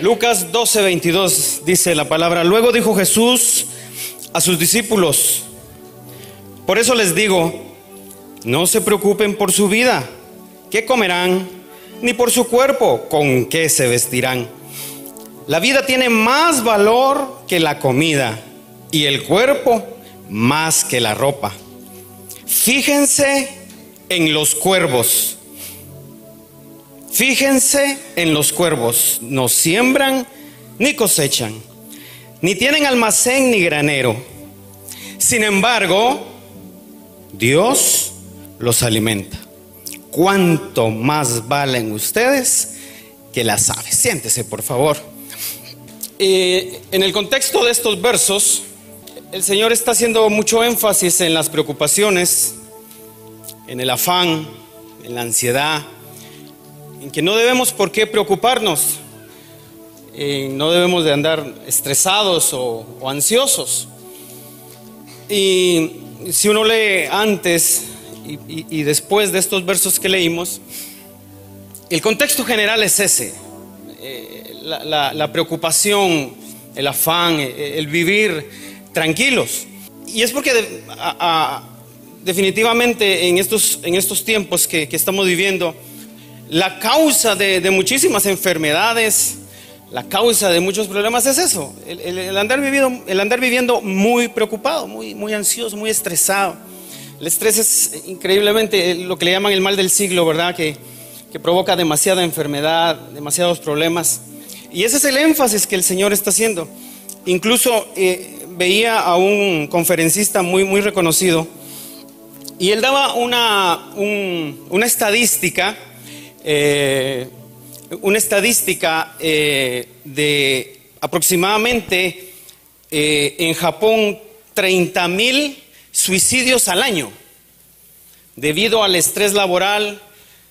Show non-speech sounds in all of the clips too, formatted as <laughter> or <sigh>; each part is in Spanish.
Lucas 12, 22 dice la palabra. Luego dijo Jesús a sus discípulos, por eso les digo, no se preocupen por su vida, qué comerán, ni por su cuerpo, con qué se vestirán. La vida tiene más valor que la comida y el cuerpo más que la ropa. Fíjense en los cuervos. Fíjense en los cuervos. No siembran ni cosechan, ni tienen almacén ni granero. Sin embargo, Dios los alimenta. ¿Cuánto más valen ustedes que las aves? Siéntese, por favor. Eh, en el contexto de estos versos, el Señor está haciendo mucho énfasis en las preocupaciones, en el afán, en la ansiedad, que no debemos por qué preocuparnos, no debemos de andar estresados o, ansiosos. Y si uno lee antes y, después de estos versos que leímos, el contexto general es ese, eh, la, preocupación, el afán, eh, el vivir tranquilos. Y es porque definitivamente en estos, en estos tiempos que, estamos viviendo, la causa de, muchísimas enfermedades, la causa de muchos problemas es eso, el, andar, viviendo, el andar viviendo muy preocupado, muy, muy ansioso, muy estresado. El estrés es increíblemente lo que le llaman el mal del siglo, ¿verdad? Que, provoca demasiada enfermedad, demasiados problemas. Y ese es el énfasis que el Señor está haciendo. Incluso eh, veía a un conferencista muy, muy reconocido y él daba una, una estadística, eh, una estadística eh, de aproximadamente en Japón 30 mil suicidios al año, debido al estrés laboral,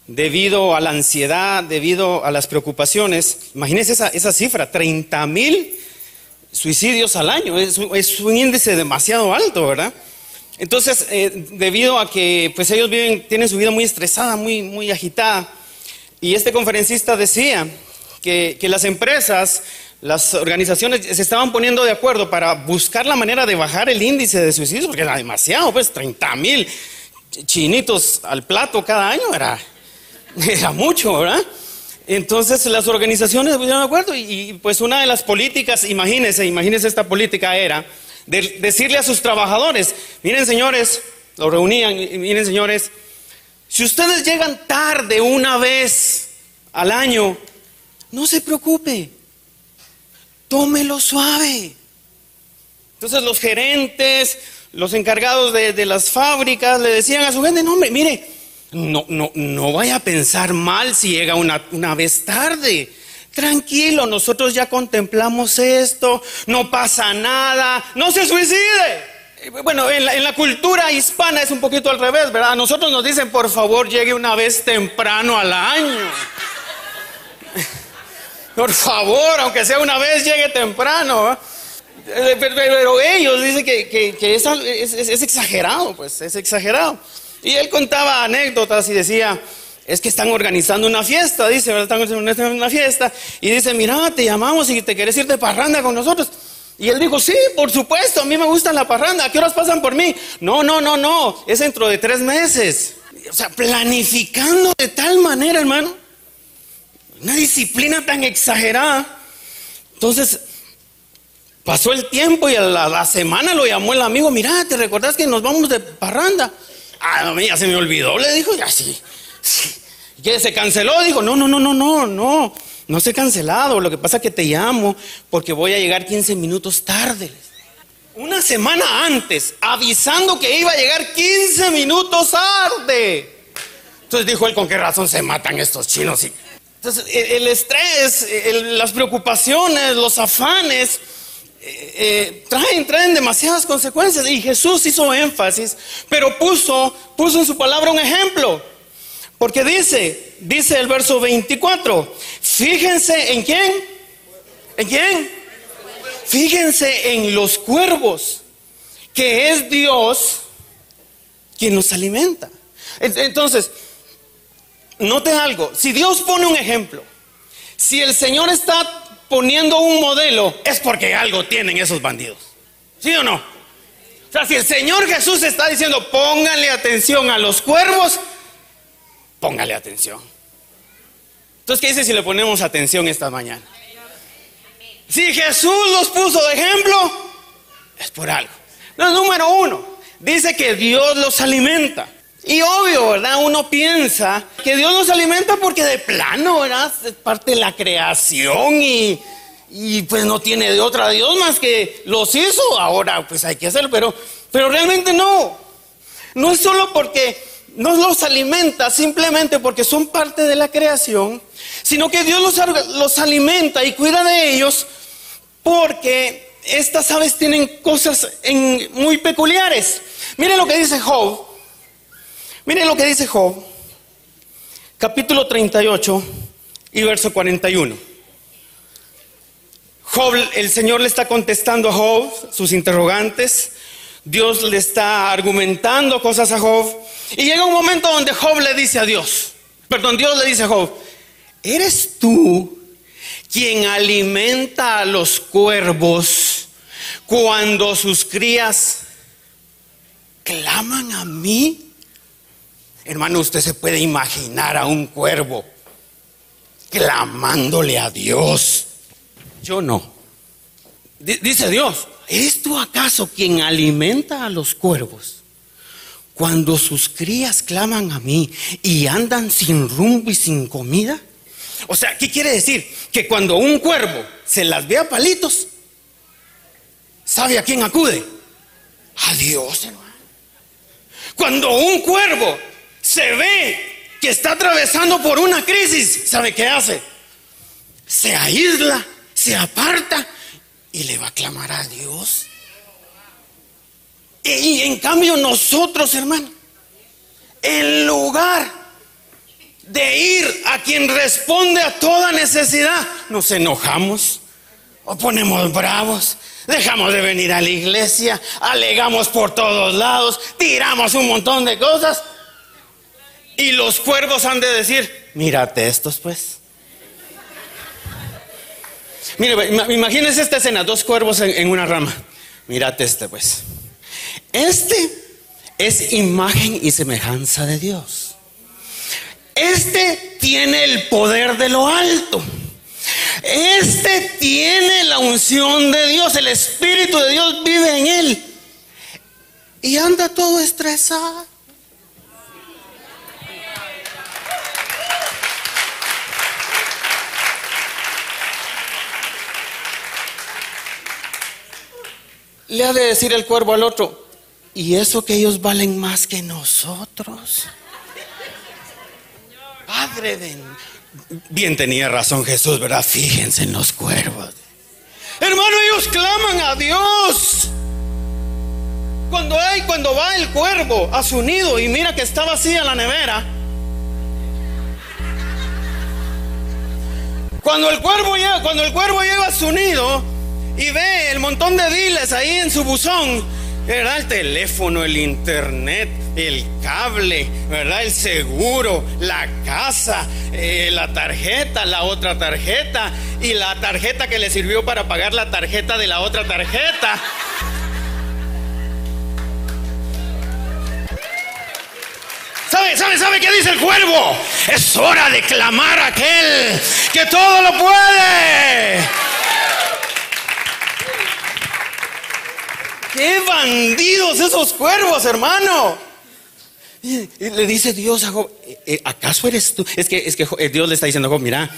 debido a la ansiedad, debido a las preocupaciones. Imagínense esa, esa cifra, 30 mil suicidios al año, es, un índice demasiado alto, ¿verdad? Entonces, eh, debido a que pues ellos viven, tienen su vida muy estresada, muy, muy agitada, y este conferencista decía que, que las empresas las organizaciones se estaban poniendo de acuerdo para buscar la manera de bajar el índice de suicidios, porque era demasiado, pues 30 mil chinitos al plato cada año era, era mucho, ¿verdad? Entonces las organizaciones se pusieron de acuerdo y, pues una de las políticas, imagínense, imagínense esta política era de decirle a sus trabajadores, miren señores, lo reunían miren señores, si ustedes llegan tarde una vez al año, no se preocupe, tómelo suave. Entonces los gerentes, los encargados de, las fábricas le decían a su gente, no hombre, mire, no, no, no vaya a pensar mal si llega una, una vez tarde. Tranquilo, nosotros ya contemplamos esto, no pasa nada, no se suicide. Bueno, en la, en cultura hispana es un poquito al revés, ¿verdad? Nosotros nos dicen, por favor, llegue una vez temprano al año. <laughs> Por favor, aunque sea una vez, llegue temprano. Eh, pero, ellos dicen que, es, exagerado, pues es exagerado. Y él contaba anécdotas y decía, es que están organizando una fiesta, dice, están organizando una fiesta. Y dice, mira, te llamamos y te quieres ir de parranda con nosotros. Y él dijo, sí, por supuesto, a mí me gusta la parranda, ¿a qué horas pasan por mí? No, no, no, no, es dentro de tres meses. O sea, planificando de tal manera, hermano una disciplina tan exagerada. Entonces, pasó el tiempo y a la, semana lo llamó el amigo, mira, ¿te recordás que nos vamos de parranda? Ah, no, ya se me olvidó, le dijo, ya sí. Que se canceló, dijo, no, no, no, no, no, no, no se ha cancelado, lo que pasa es que te llamo porque voy a llegar 15 minutos tarde. Una semana antes, avisando que iba a llegar 15 minutos tarde. Entonces dijo él, ¿con qué razón se matan estos chinos? Entonces, el estrés, las preocupaciones, los afanes, eh, eh, traen, demasiadas consecuencias. Y Jesús hizo énfasis, pero puso en su palabra un ejemplo. Porque dice, dice el verso 24, fíjense en quién, en quién, fíjense en los cuervos, que es Dios quien nos alimenta. Entonces, noten algo, si Dios pone un ejemplo, si el Señor está poniendo un modelo, es porque algo tienen esos bandidos. ¿Sí o no? O sea, si el Señor Jesús está diciendo, pónganle atención a los cuervos, póngale atención. Entonces, ¿qué dice si le ponemos atención esta mañana? Si Jesús los puso de ejemplo, es por algo. No, número uno, dice que Dios los alimenta. Y obvio, ¿verdad? Uno piensa que Dios los alimenta porque de plano, ¿verdad? Es parte de la creación y, y pues no tiene de otra Dios más que los hizo. Ahora pues hay que hacerlo, pero, pero realmente no. No es solo porque no los alimenta simplemente porque son parte de la creación, sino que Dios los, alimenta y cuida de ellos porque estas aves tienen cosas muy peculiares. Miren lo que dice Job. Miren lo que dice Job. Capítulo 38 y verso 41. Job, el Señor le está contestando a Job sus interrogantes. Dios le está argumentando cosas a Job. Y llega un momento donde Job le dice a Dios, perdón, Dios le dice a Job, ¿eres tú quien alimenta a los cuervos cuando sus crías claman a mí? Hermano, usted se puede imaginar a un cuervo clamándole a Dios. Yo no. dice Dios, ¿eres tú acaso quien alimenta a los cuervos? Cuando sus crías claman a mí y andan sin rumbo y sin comida. O sea, ¿qué quiere decir? Que cuando un cuervo se las ve a palitos, ¿sabe a quién acude? A Dios, hermano. Cuando un cuervo se ve que está atravesando por una crisis, ¿sabe qué hace? Se aísla, se aparta y le va a clamar a Dios. Y en cambio nosotros, hermano, en lugar de ir a quien responde a toda necesidad, nos enojamos o ponemos bravos, dejamos de venir a la iglesia, alegamos por todos lados, tiramos un montón de cosas y los cuervos han de decir, mírate estos pues. Mire, imagínense esta escena, dos cuervos en, en una rama. Mírate este pues. Este es imagen y semejanza de Dios. Este tiene el poder de lo alto. Este tiene la unción de Dios, el Espíritu de Dios vive en él. Y anda todo estresado. Le ha de decir el cuervo al otro, ¿y eso que ellos valen más que nosotros? Padre de... Bien tenía razón Jesús, ¿verdad? Fíjense en los cuervos. Hermano, ellos claman a Dios. Cuando hay, cuando va el cuervo a su nido y mira que está vacía la nevera. Cuando el cuervo llega, cuando el cuervo llega a su nido y ve el montón de diles ahí en su buzón, ¿verdad? El teléfono, el internet, el cable, ¿verdad? El seguro, la casa, eh, la tarjeta, la otra tarjeta y la tarjeta que le sirvió para pagar la tarjeta de la otra tarjeta. ¿Sabe, sabe, sabe qué dice el cuervo? Es hora de clamar a aquel que todo lo puede. ¡Qué bandidos esos cuervos, hermano! Y le dice Dios a Job, eh, eh, ¿acaso eres tú? Es que, es que eh, Dios le está diciendo Job, mira,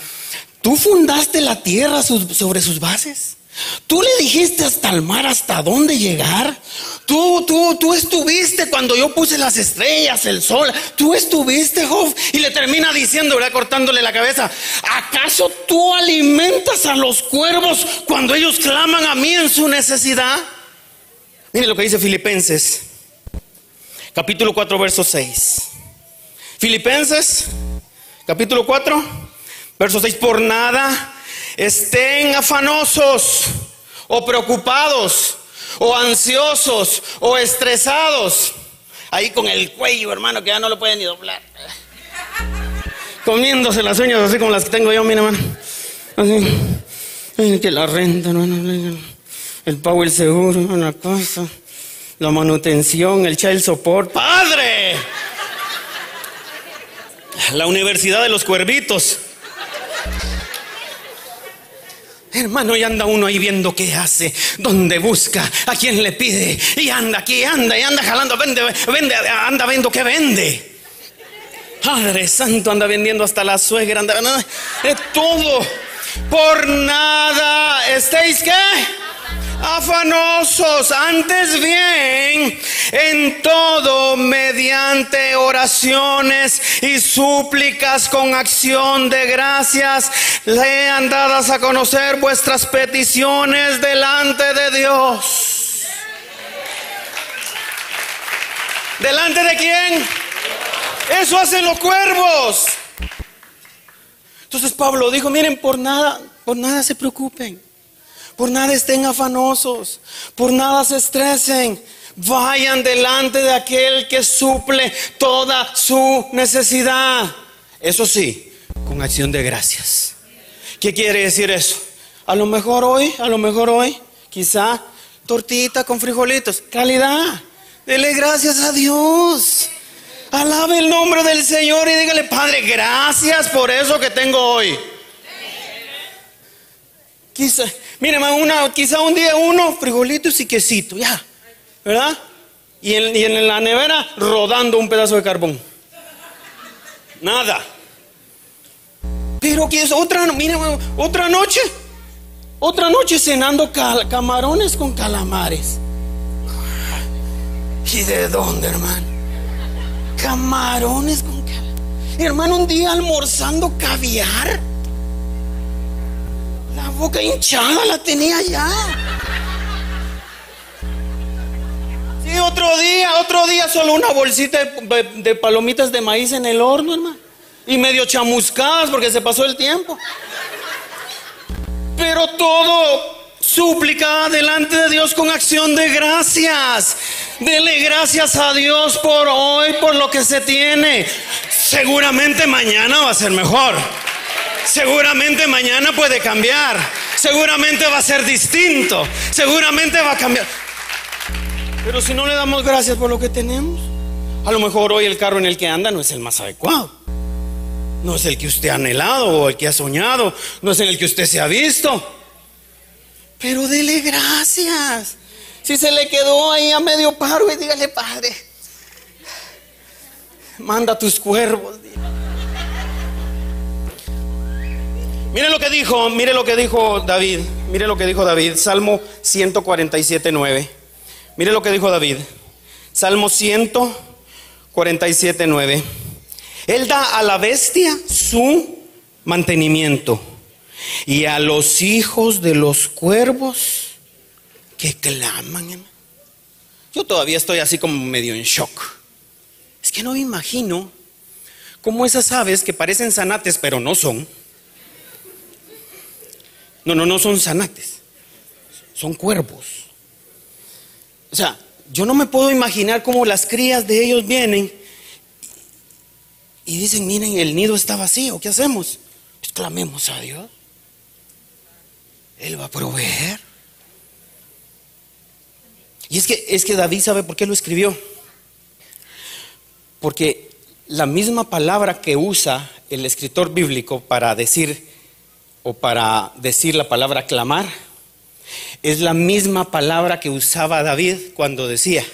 tú fundaste la tierra sobre sus bases. Tú le dijiste hasta el mar, hasta dónde llegar. Tú, tú, tú estuviste cuando yo puse las estrellas, el sol. Tú estuviste, Job. Y le termina diciendo, ¿verdad? Cortándole la cabeza. ¿Acaso tú alimentas a los cuervos cuando ellos claman a mí en su necesidad? Mire lo que dice Filipenses, capítulo 4, verso 6. Filipenses, capítulo 4, verso 6. Por nada estén afanosos o preocupados o ansiosos o estresados. Ahí con el cuello, hermano, que ya no lo pueden ni doblar. Comiéndose las uñas así como las que tengo yo, mi hermano. Así. que la renta, el pago el seguro, una cosa, la manutención, el child support. ¡Padre! La Universidad de los Cuervitos. Hermano, y anda uno ahí viendo qué hace, dónde busca, a quién le pide, y anda aquí, anda, y anda jalando, vende, vende, anda viendo qué vende. Padre Santo anda vendiendo hasta la suegra, anda, de todo. Por nada estéis qué? Afanosos, antes bien, en todo, mediante oraciones y súplicas con acción de gracias, lean dadas a conocer vuestras peticiones delante de Dios. ¿Delante de quién? Eso hacen los cuervos. Entonces Pablo dijo, miren, por nada, por nada se preocupen. Por nada estén afanosos, por nada se estresen. Vayan delante de aquel que suple toda su necesidad. Eso sí, con acción de gracias. ¿Qué quiere decir eso? A lo mejor hoy, a lo mejor hoy, quizá tortita con frijolitos. Calidad. Dele gracias a Dios. Alabe el nombre del Señor y dígale, Padre, gracias por eso que tengo hoy. Quizá, Mire, quizá un día uno, frijolitos y quesito, ya, ¿verdad? Y en, la nevera rodando un pedazo de carbón. Nada. Pero que es otra, mire, otra noche, otra noche cenando camarones con calamares. ¿Y de dónde, hermano? Camarones con calamares. Hermano, un día almorzando caviar boca hinchada la tenía ya. Sí, otro día, otro día solo una bolsita de, palomitas de maíz en el horno, hermano. Y medio chamuscadas porque se pasó el tiempo. Pero todo súplica delante de Dios con acción de gracias. Dele gracias a Dios por hoy, por lo que se tiene. Seguramente mañana va a ser mejor. Seguramente mañana puede cambiar. Seguramente va a ser distinto. Seguramente va a cambiar. Pero si no le damos gracias por lo que tenemos, a lo mejor hoy el carro en el que anda no es el más adecuado. No es el que usted ha anhelado o el que ha soñado. No es el que usted se ha visto. Pero dele gracias. Si se le quedó ahí a medio paro y dígale, Padre, manda tus cuervos. Mire lo que dijo, mire lo que dijo David, mire lo que dijo David, Salmo 147, 9. Mire lo que dijo David, Salmo 147, 9. Él da a la bestia su mantenimiento y a los hijos de los cuervos que claman. Yo todavía estoy así como medio en shock. Es que no me imagino cómo esas aves que parecen zanates pero no son no, no, no son zanates, son cuervos. O sea, yo no me puedo imaginar cómo las crías de ellos vienen y dicen, miren, el nido está vacío, ¿qué hacemos? Pues clamemos a Dios. Él va a proveer. Y es que, es que David sabe por qué lo escribió. Porque la misma palabra que usa el escritor bíblico para decir o para decir la palabra clamar, es la misma palabra que usaba David cuando decía,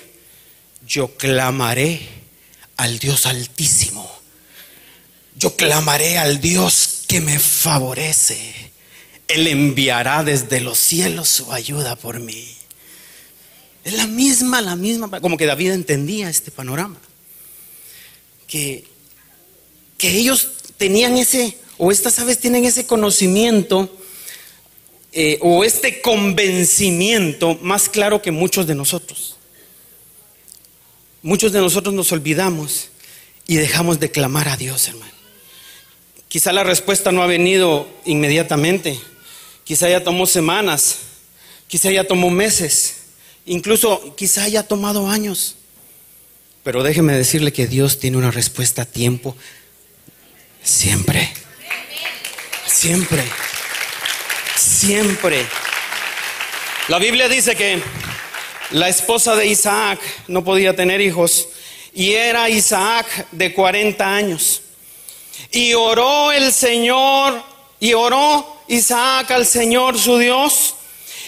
yo clamaré al Dios altísimo, yo clamaré al Dios que me favorece, Él enviará desde los cielos su ayuda por mí. Es la misma, la misma, como que David entendía este panorama, que, que ellos tenían ese o estas aves tienen ese conocimiento eh, o este convencimiento más claro que muchos de nosotros. Muchos de nosotros nos olvidamos y dejamos de clamar a Dios, hermano. Quizá la respuesta no ha venido inmediatamente, quizá ya tomó semanas, quizá ya tomó meses, incluso quizá haya tomado años. Pero déjeme decirle que Dios tiene una respuesta a tiempo siempre. Siempre. siempre. La Biblia dice que la esposa de Isaac no podía tener hijos y era Isaac de 40 años. Y oró el Señor, y oró Isaac al Señor su Dios,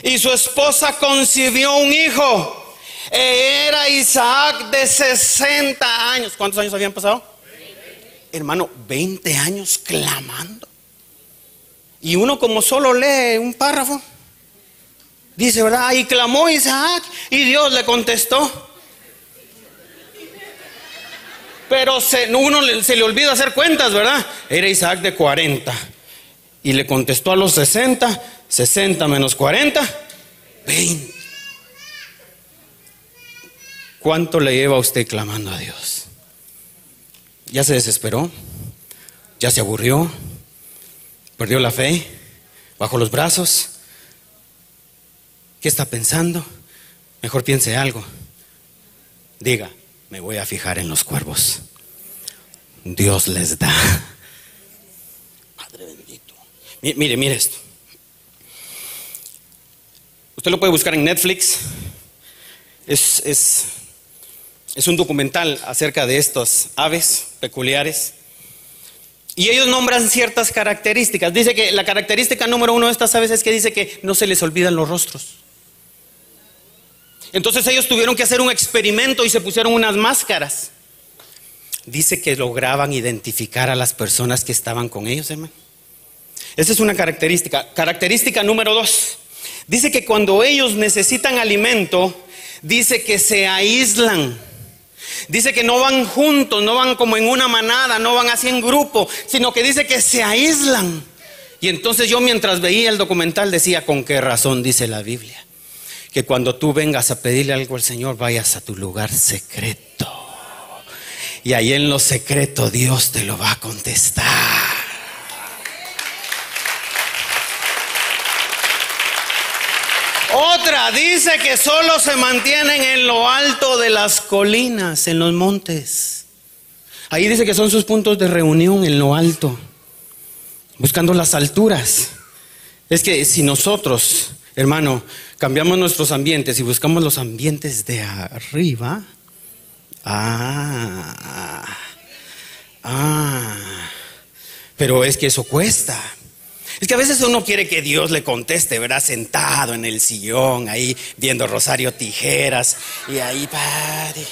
y su esposa concibió un hijo. E era Isaac de 60 años. ¿Cuántos años habían pasado? Hermano, 20 años clamando. Y uno como solo lee un párrafo, dice, ¿verdad? Y clamó Isaac y Dios le contestó. Pero uno se le olvida hacer cuentas, ¿verdad? Era Isaac de 40. Y le contestó a los 60, 60 menos 40, 20. ¿Cuánto le lleva a usted clamando a Dios? ¿Ya se desesperó? ¿Ya se aburrió? ¿Perdió la fe? ¿Bajo los brazos? ¿Qué está pensando? Mejor piense algo. Diga, me voy a fijar en los cuervos. Dios les da. Padre bendito. Mire, mire esto. Usted lo puede buscar en Netflix. Es, es, es un documental acerca de estas aves peculiares. Y ellos nombran ciertas características. Dice que la característica número uno de estas aves es que dice que no se les olvidan los rostros. Entonces ellos tuvieron que hacer un experimento y se pusieron unas máscaras. Dice que lograban identificar a las personas que estaban con ellos, hermano. Esa es una característica. Característica número dos. Dice que cuando ellos necesitan alimento, dice que se aíslan. Dice que no van juntos, no van como en una manada, no van así en grupo, sino que dice que se aíslan. Y entonces yo mientras veía el documental decía, ¿con qué razón dice la Biblia? que cuando tú vengas a pedirle algo al Señor, vayas a tu lugar secreto. Y ahí en lo secreto Dios te lo va a contestar. Otra dice que solo se mantienen en lo alto de las colinas, en los montes. Ahí dice que son sus puntos de reunión en lo alto, buscando las alturas. Es que si nosotros, hermano, cambiamos nuestros ambientes y buscamos los ambientes de arriba, ah, ah, pero es que eso cuesta. Es que a veces uno quiere que Dios le conteste, ¿verdad? Sentado en el sillón, ahí viendo Rosario Tijeras, y ahí, padre,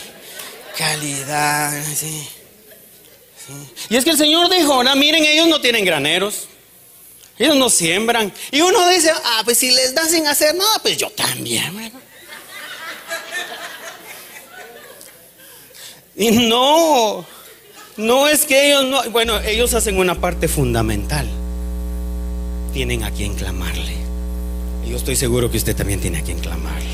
calidad, sí. Y es que el Señor dijo, ahora miren, ellos no tienen graneros. Ellos no siembran. Y uno dice, ah, pues si les dan sin hacer nada, pues yo también. Y no, no es que ellos no, bueno, ellos hacen una parte fundamental. Tienen a quien clamarle. Y yo estoy seguro que usted también tiene a quien clamarle.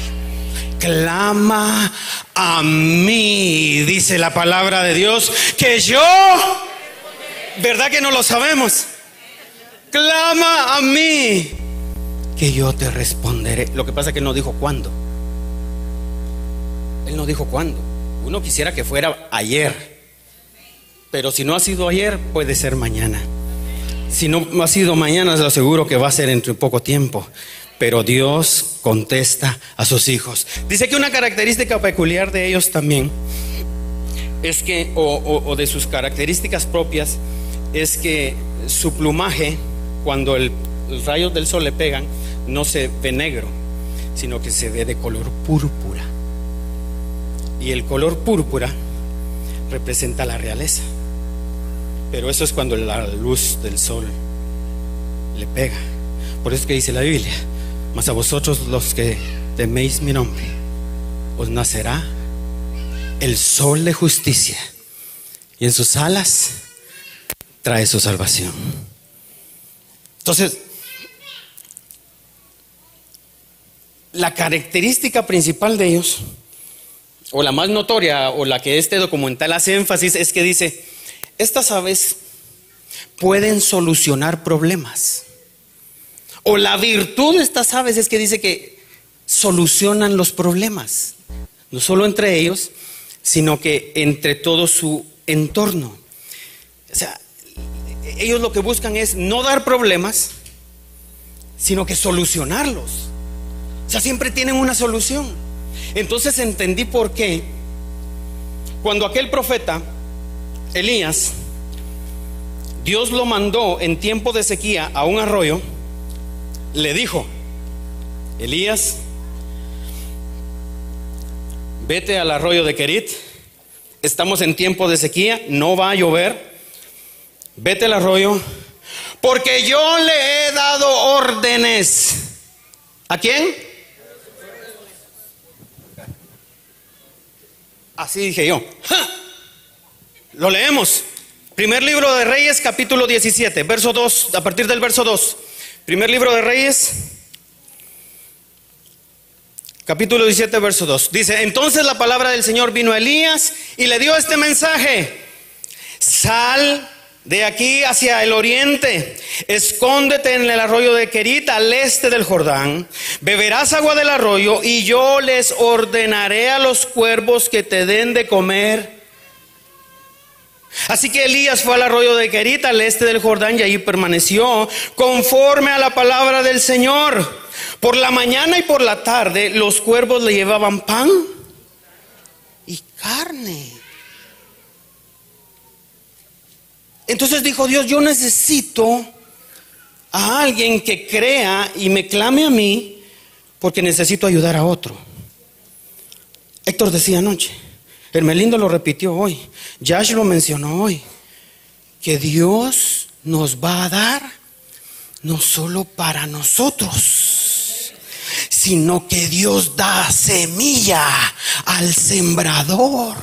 Clama a mí, dice la palabra de Dios, que yo, ¿verdad que no lo sabemos? clama a mí, que yo te responderé. Lo que pasa es que no dijo cuándo. Él no dijo cuándo. Uno quisiera que fuera ayer. Pero si no ha sido ayer, puede ser mañana. Si no ha sido mañana, lo aseguro que va a ser entre poco tiempo. Pero Dios contesta a sus hijos. Dice que una característica peculiar de ellos también es que, o, de sus características propias, es que su plumaje cuando el, los rayos del sol le pegan, no se ve negro, sino que se ve de color púrpura. Y el color púrpura representa la realeza. Pero eso es cuando la luz del sol le pega. Por eso es que dice la Biblia, mas a vosotros los que teméis mi nombre, os nacerá el sol de justicia y en sus alas trae su salvación. Entonces, la característica principal de ellos, o la más notoria, o la que este documental hace énfasis, es que dice, estas aves pueden solucionar problemas. O la virtud de estas aves es que dice que solucionan los problemas, no solo entre ellos, sino que entre todo su entorno. O sea, ellos lo que buscan es no dar problemas, sino que solucionarlos. O sea, siempre tienen una solución. Entonces entendí por qué cuando aquel profeta, Elías, Dios lo mandó en tiempo de sequía a un arroyo, le dijo, Elías, vete al arroyo de Kerit, estamos en tiempo de sequía, no va a llover, vete al arroyo, porque yo le he dado órdenes. ¿A quién? Así dije yo. Lo leemos. Primer libro de Reyes, capítulo 17, verso 2, a partir del verso 2. Primer libro de Reyes, capítulo 17, verso 2. Dice, entonces la palabra del Señor vino a Elías y le dio este mensaje. Sal de aquí hacia el oriente, escóndete en el arroyo de Querita, al este del Jordán, beberás agua del arroyo y yo les ordenaré a los cuervos que te den de comer. Así que Elías fue al arroyo de Querita, al este del Jordán, y allí permaneció conforme a la palabra del Señor. Por la mañana y por la tarde los cuervos le llevaban pan y carne. Entonces dijo Dios, yo necesito a alguien que crea y me clame a mí porque necesito ayudar a otro. Héctor decía anoche, Hermelindo lo repitió hoy, Yash lo mencionó hoy, que Dios nos va a dar no solo para nosotros, sino que Dios da semilla al sembrador.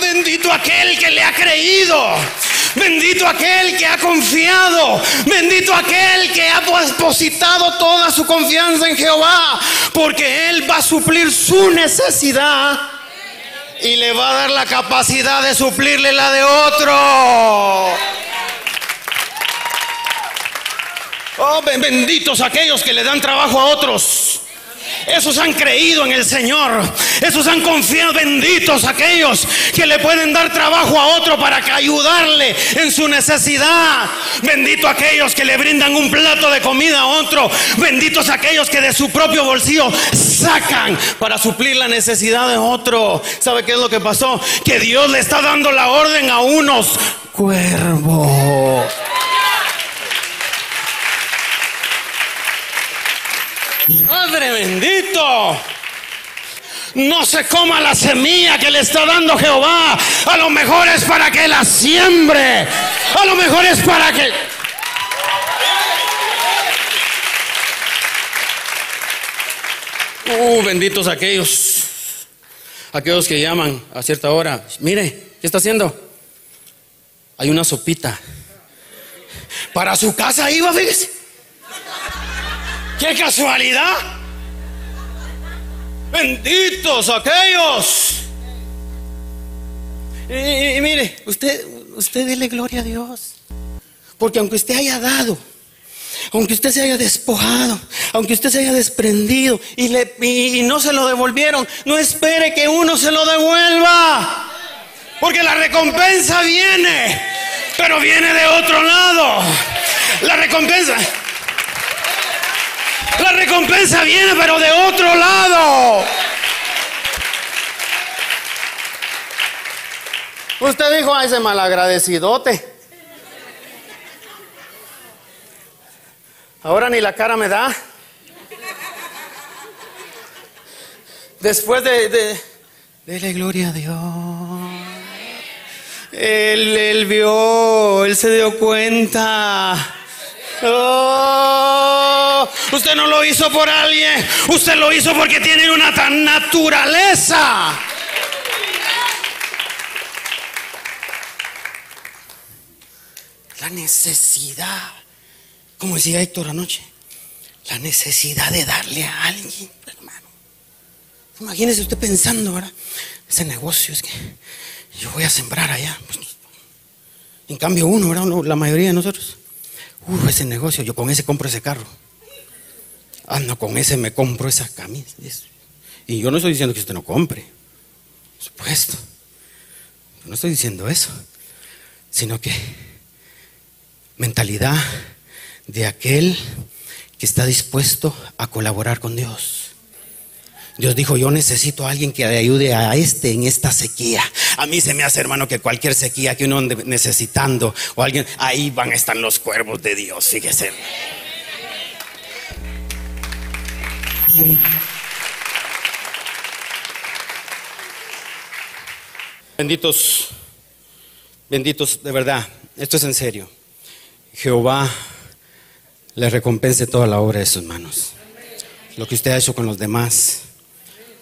Bendito aquel que le ha creído. Bendito aquel que ha confiado. Bendito aquel que ha depositado toda su confianza en Jehová. Porque Él va a suplir su necesidad. Y le va a dar la capacidad de suplirle la de otro. Oh, benditos aquellos que le dan trabajo a otros. Esos han creído en el Señor. Esos han confiado. Benditos aquellos que le pueden dar trabajo a otro para ayudarle en su necesidad. Benditos aquellos que le brindan un plato de comida a otro. Benditos aquellos que de su propio bolsillo sacan para suplir la necesidad de otro. ¿Sabe qué es lo que pasó? Que Dios le está dando la orden a unos cuervos. Padre bendito. No se coma la semilla que le está dando Jehová. A lo mejor es para que la siembre. A lo mejor es para que... Uh, benditos aquellos. Aquellos que llaman a cierta hora. Mire, ¿qué está haciendo? Hay una sopita. Para su casa iba, fíjese. ¡Qué casualidad! Benditos aquellos. Y, mire, usted, usted dele gloria a Dios. Porque aunque usted haya dado, aunque usted se haya despojado, aunque usted se haya desprendido y, le, y no se lo devolvieron, no espere que uno se lo devuelva. Porque la recompensa viene, pero viene de otro lado. La recompensa, la recompensa viene, pero de otro lado. Usted dijo a ese malagradecidote. Ahora ni la cara me da. Después de, de dele gloria a Dios. Él, él vio, él se dio cuenta. Oh, usted no lo hizo por alguien, usted lo hizo porque tiene una tan naturaleza. La necesidad, como decía Héctor anoche, la necesidad de darle a alguien, hermano. Imagínese usted pensando, ahora Ese negocio es que yo voy a sembrar allá. Pues, en cambio uno, ¿verdad? la mayoría de nosotros Uh, ese negocio, yo con ese compro ese carro. Ah, no, con ese me compro esa camisa. Y yo no estoy diciendo que usted no compre. Por supuesto. No estoy diciendo eso. Sino que mentalidad de aquel que está dispuesto a colaborar con Dios. Dios dijo, yo necesito a alguien que ayude a este en esta sequía. A mí se me hace, hermano, que cualquier sequía que uno ande necesitando o alguien, ahí van a estar los cuervos de Dios, fíjese. Benditos, benditos, de verdad, esto es en serio. Jehová le recompense toda la obra de sus manos. Lo que usted ha hecho con los demás,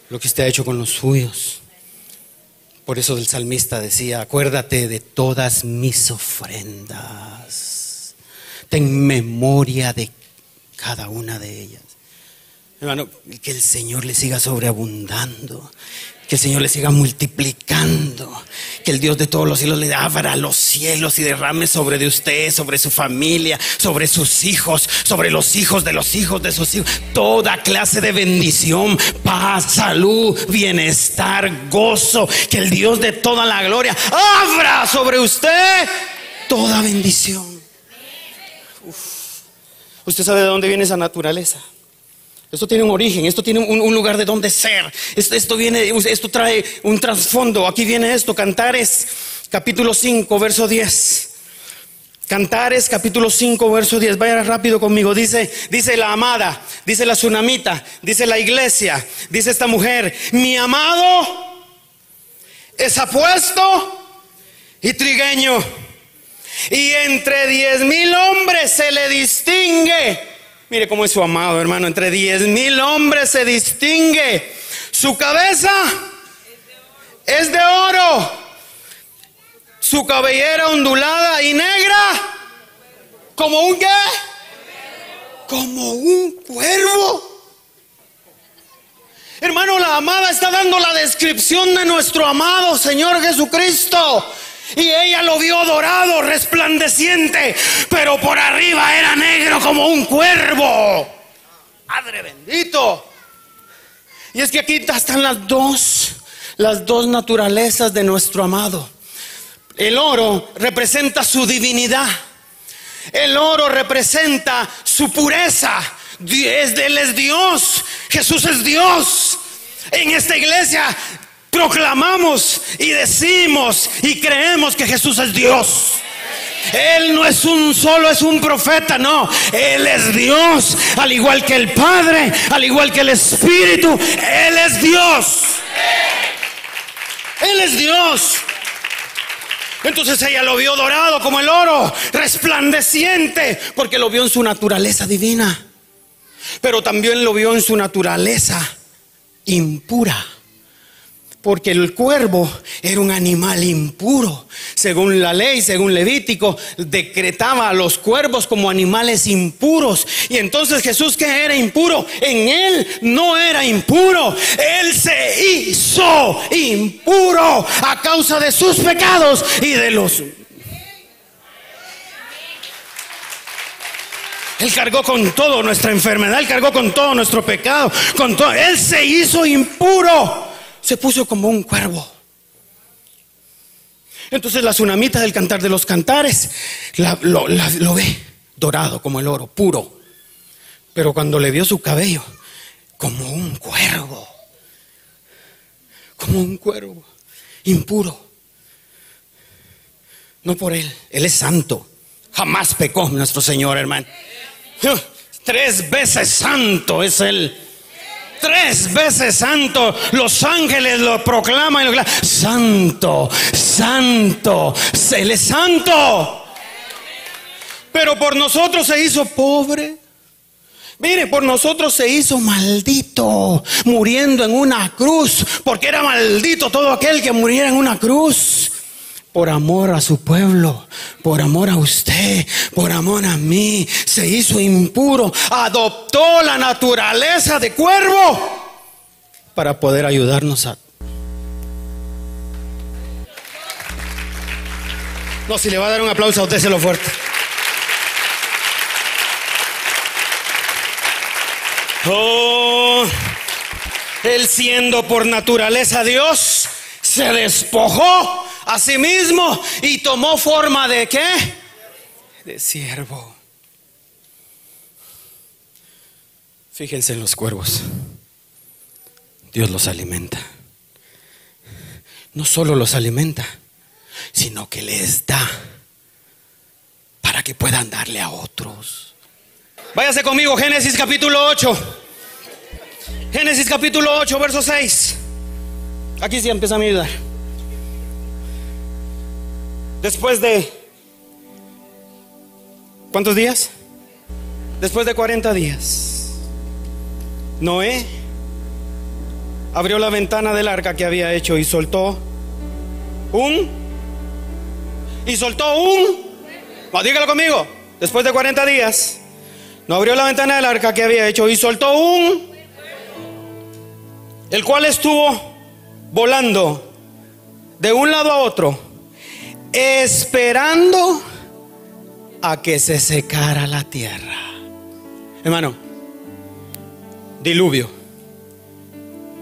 lo que usted ha hecho con los suyos. Por eso el salmista decía, acuérdate de todas mis ofrendas. Ten memoria de cada una de ellas. Hermano, que el Señor le siga sobreabundando que el Señor le siga multiplicando. Que el Dios de todos los cielos le abra los cielos y derrame sobre de usted, sobre su familia, sobre sus hijos, sobre los hijos de los hijos de sus hijos. Toda clase de bendición, paz, salud, bienestar, gozo. Que el Dios de toda la gloria abra sobre usted toda bendición. Usted sabe de dónde viene esa naturaleza. Esto tiene un origen, esto tiene un, lugar de donde ser. Esto, viene, esto trae un trasfondo. Aquí viene esto, Cantares, capítulo 5, verso 10. Cantares, capítulo 5, verso 10. Vaya rápido conmigo. Dice, dice la amada, dice la tsunamita, dice la iglesia, dice esta mujer, mi amado es apuesto y trigueño. Y entre diez mil hombres se le distingue Mire cómo es su amado, hermano. Entre diez mil hombres se distingue. Su cabeza es de oro. Su cabellera ondulada y negra. ¿Como un qué? Como un cuervo. Hermano, la amada está dando la descripción de nuestro amado Señor Jesucristo. Y ella lo vio dorado, resplandeciente, pero por arriba era negro como un cuervo. Padre bendito. Y es que aquí están las dos, las dos naturalezas de nuestro amado. El oro representa su divinidad. El oro representa su pureza. Él es Dios. Jesús es Dios. En esta iglesia proclamamos y decimos y creemos que Jesús es Dios. Él no es un solo, es un profeta, no. Él es Dios, al igual que el Padre, al igual que el Espíritu. Él es Dios. Él es Dios. Entonces ella lo vio dorado como el oro, resplandeciente, porque lo vio en su naturaleza divina. Pero también lo vio en su naturaleza impura porque el cuervo era un animal impuro. Según la ley, según Levítico, decretaba a los cuervos como animales impuros. Y entonces Jesús que era impuro, en él no era impuro. Él se hizo impuro a causa de sus pecados y de los... Él cargó con todo nuestra enfermedad, él cargó con todo nuestro pecado, con todo. Él se hizo impuro se puso como un cuervo. Entonces la tsunamita del cantar de los cantares lo, ve dorado como el oro, puro. Pero cuando le vio su cabello, como un cuervo, como un cuervo, impuro. No por él, él es santo. Jamás pecó nuestro Señor, hermano. Tres veces santo es él tres veces santo. Los ángeles lo proclaman Santo, santo, Él es santo. Pero por nosotros se hizo pobre. Mire, por nosotros se hizo maldito, muriendo en una cruz, porque era maldito todo aquel que muriera en una cruz por amor a su pueblo, por amor a usted, por amor a mí, se hizo impuro, adoptó la naturaleza de cuervo para poder ayudarnos a... No, si le va a dar un aplauso a usted, se lo fuerte. Oh, él siendo por naturaleza Dios, se despojó a sí mismo y tomó forma de qué? de siervo. Fíjense en los cuervos. Dios los alimenta. No solo los alimenta, sino que les da para que puedan darle a otros. Váyase conmigo, Génesis capítulo 8. Génesis capítulo 8, verso 6. Aquí sí empieza a ayudar. Después de... ¿Cuántos días? Después de 40 días. Noé abrió la ventana del arca que había hecho y soltó un... Y soltó un... dígalo conmigo. Después de 40 días. No abrió la ventana del arca que había hecho y soltó un... El cual estuvo volando de un lado a otro, esperando a que se secara la tierra. Hermano, diluvio,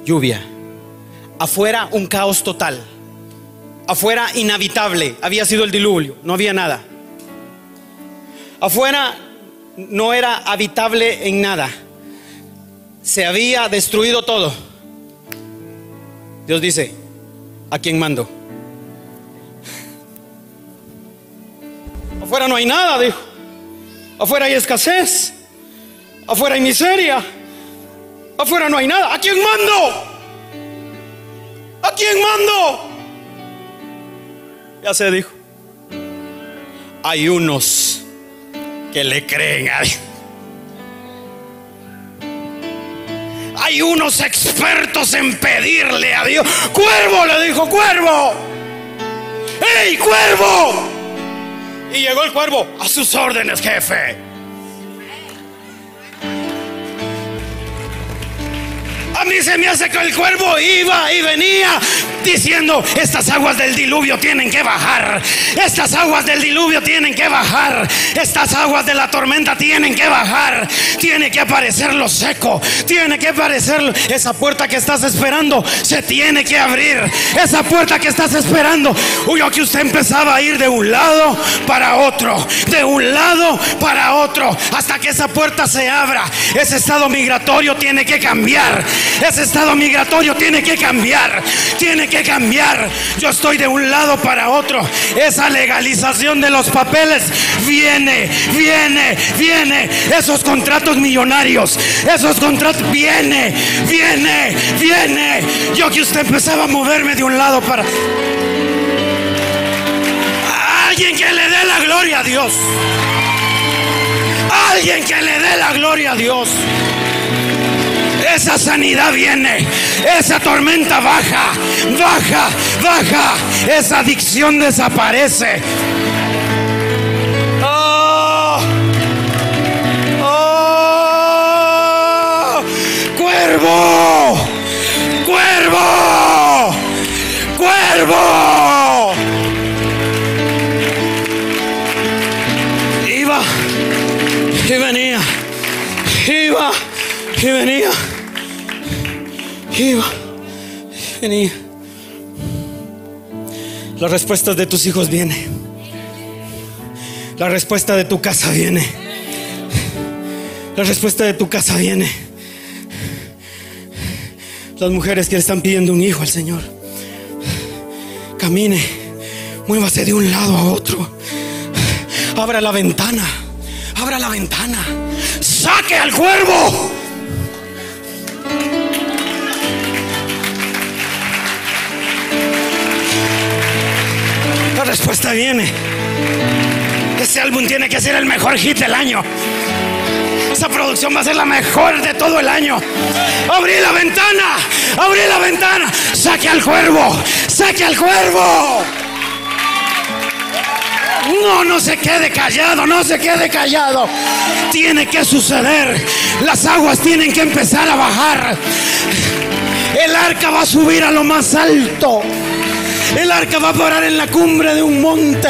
lluvia, afuera un caos total, afuera inhabitable, había sido el diluvio, no había nada. Afuera no era habitable en nada, se había destruido todo. Dios dice, ¿a quién mando? Afuera no hay nada, dijo. Afuera hay escasez. Afuera hay miseria. Afuera no hay nada. ¿A quién mando? ¿A quién mando? Ya se dijo. Hay unos que le creen a Dios. Hay unos expertos en pedirle a Dios. Cuervo, le dijo, cuervo. ¡Ey, cuervo! Y llegó el cuervo a sus órdenes, jefe. Mí se me hace que el cuervo iba y venía diciendo, estas aguas del diluvio tienen que bajar, estas aguas del diluvio tienen que bajar, estas aguas de la tormenta tienen que bajar, tiene que aparecer lo seco, tiene que aparecer esa puerta que estás esperando, se tiene que abrir, esa puerta que estás esperando. Uy, que usted empezaba a ir de un lado para otro, de un lado para otro, hasta que esa puerta se abra. Ese estado migratorio tiene que cambiar. Ese estado migratorio tiene que cambiar, tiene que cambiar. Yo estoy de un lado para otro. Esa legalización de los papeles viene, viene, viene. Esos contratos millonarios, esos contratos, viene, viene, viene. Yo que usted empezaba a moverme de un lado para... Alguien que le dé la gloria a Dios. Alguien que le dé la gloria a Dios esa sanidad viene, esa tormenta baja, baja, baja, esa adicción desaparece. Oh, oh, cuervo, cuervo, cuervo. Iba y venía, iba y venía iba, venía. La respuesta de tus hijos viene. La respuesta de tu casa viene. La respuesta de tu casa viene. Las mujeres que le están pidiendo un hijo al Señor. Camine, muévase de un lado a otro. Abra la ventana. Abra la ventana. Saque al cuervo. Respuesta viene. Ese álbum tiene que ser el mejor hit del año. Esa producción va a ser la mejor de todo el año. Abrí la ventana, abrí la ventana. Saque al cuervo, saque al cuervo. No, no se quede callado, no se quede callado. Tiene que suceder. Las aguas tienen que empezar a bajar. El arca va a subir a lo más alto. El arca va a parar en la cumbre de un monte.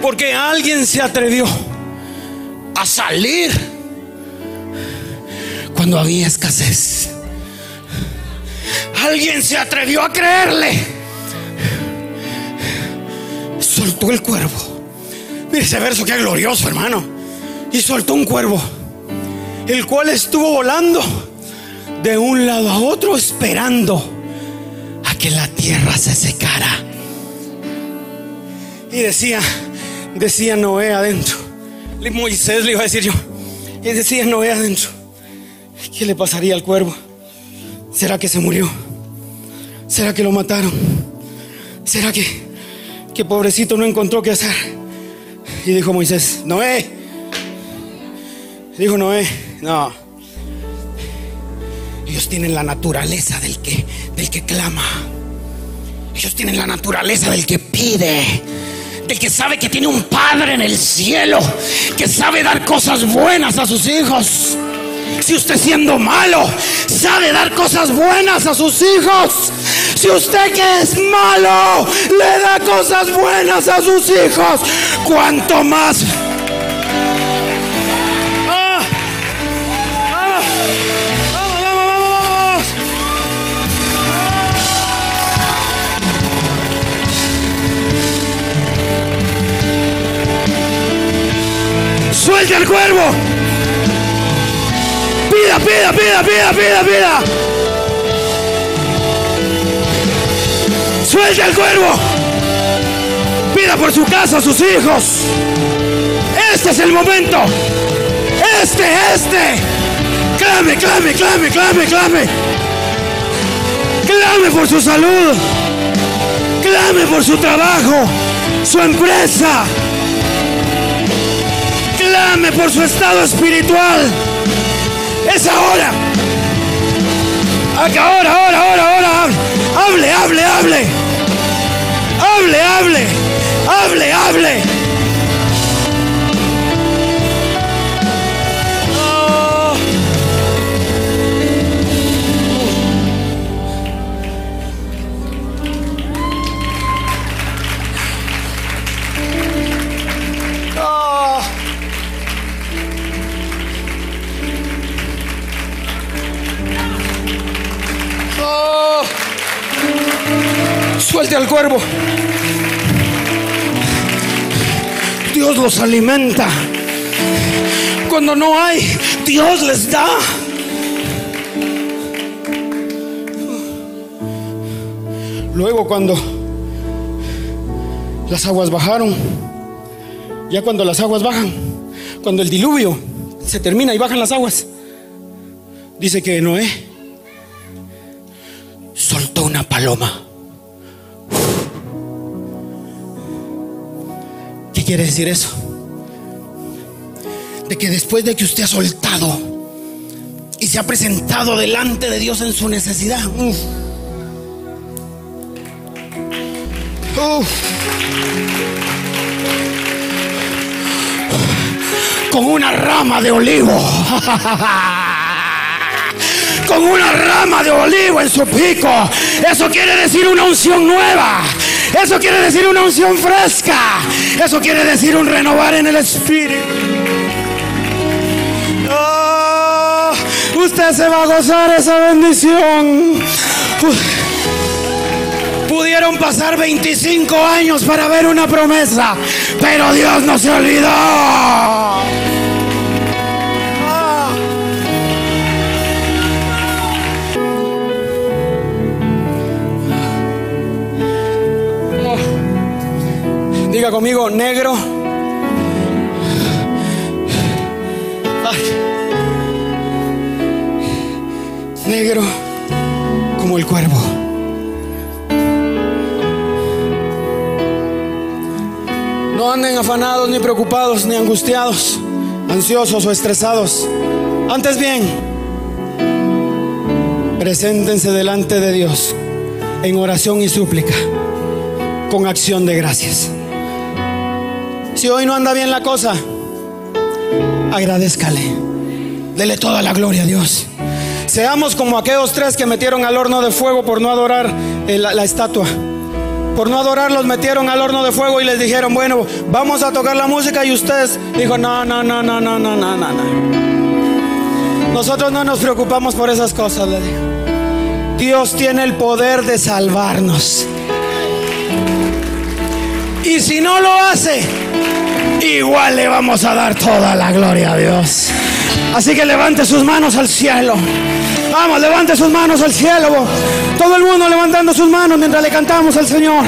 Porque alguien se atrevió a salir cuando había escasez. Alguien se atrevió a creerle. soltó el cuervo. Mire ese verso que glorioso, hermano. Y soltó un cuervo, el cual estuvo volando de un lado a otro esperando que la tierra se secara. Y decía, decía Noé adentro. Moisés le iba a decir yo. Y decía Noé adentro. ¿Qué le pasaría al cuervo? ¿Será que se murió? ¿Será que lo mataron? ¿Será que, que pobrecito no encontró qué hacer? Y dijo Moisés, Noé. Dijo Noé, no. Ellos tienen la naturaleza del que, del que clama. Ellos tienen la naturaleza del que pide. Del que sabe que tiene un padre en el cielo. Que sabe dar cosas buenas a sus hijos. Si usted siendo malo sabe dar cosas buenas a sus hijos. Si usted que es malo le da cosas buenas a sus hijos, cuanto más... ¡Suelte al cuervo! Pida, pida, pida, pida, pida, pida. Suelta el cuervo. Pida por su casa, sus hijos. Este es el momento. Este, este. Clame, clame, clame, clame, clame. Clame por su salud. Clame por su trabajo, su empresa. Clame por su estado espiritual. Es ahora. Ahora, ahora, ahora, ahora. Hable, hable, hable. Hable, hable. Hable, hable. Oh. Al cuervo. Dios los alimenta. Cuando no hay, Dios les da. Luego cuando las aguas bajaron, ya cuando las aguas bajan, cuando el diluvio se termina y bajan las aguas, dice que Noé soltó una paloma. ¿Qué quiere decir eso? De que después de que usted ha soltado y se ha presentado delante de Dios en su necesidad, con una rama de olivo. <laughs> con una rama de olivo en su pico. Eso quiere decir una unción nueva. Eso quiere decir una unción fresca. Eso quiere decir un renovar en el espíritu. Oh, usted se va a gozar esa bendición. Pudieron pasar 25 años para ver una promesa, pero Dios no se olvidó. Diga conmigo, negro. Negro como el cuervo. No anden afanados, ni preocupados, ni angustiados, ansiosos o estresados. Antes bien, preséntense delante de Dios en oración y súplica, con acción de gracias. Si hoy no anda bien la cosa, agradezcale. Dele toda la gloria a Dios. Seamos como aquellos tres que metieron al horno de fuego por no adorar la, estatua. Por no adorar los metieron al horno de fuego y les dijeron, bueno, vamos a tocar la música y ustedes dijo, no, no, no, no, no, no, no, no. Nosotros no nos preocupamos por esas cosas, le. Dios tiene el poder de salvarnos. Y si no lo hace, igual le vamos a dar toda la gloria a Dios. Así que levante sus manos al cielo. Vamos, levante sus manos al cielo. Todo el mundo levantando sus manos mientras le cantamos al Señor.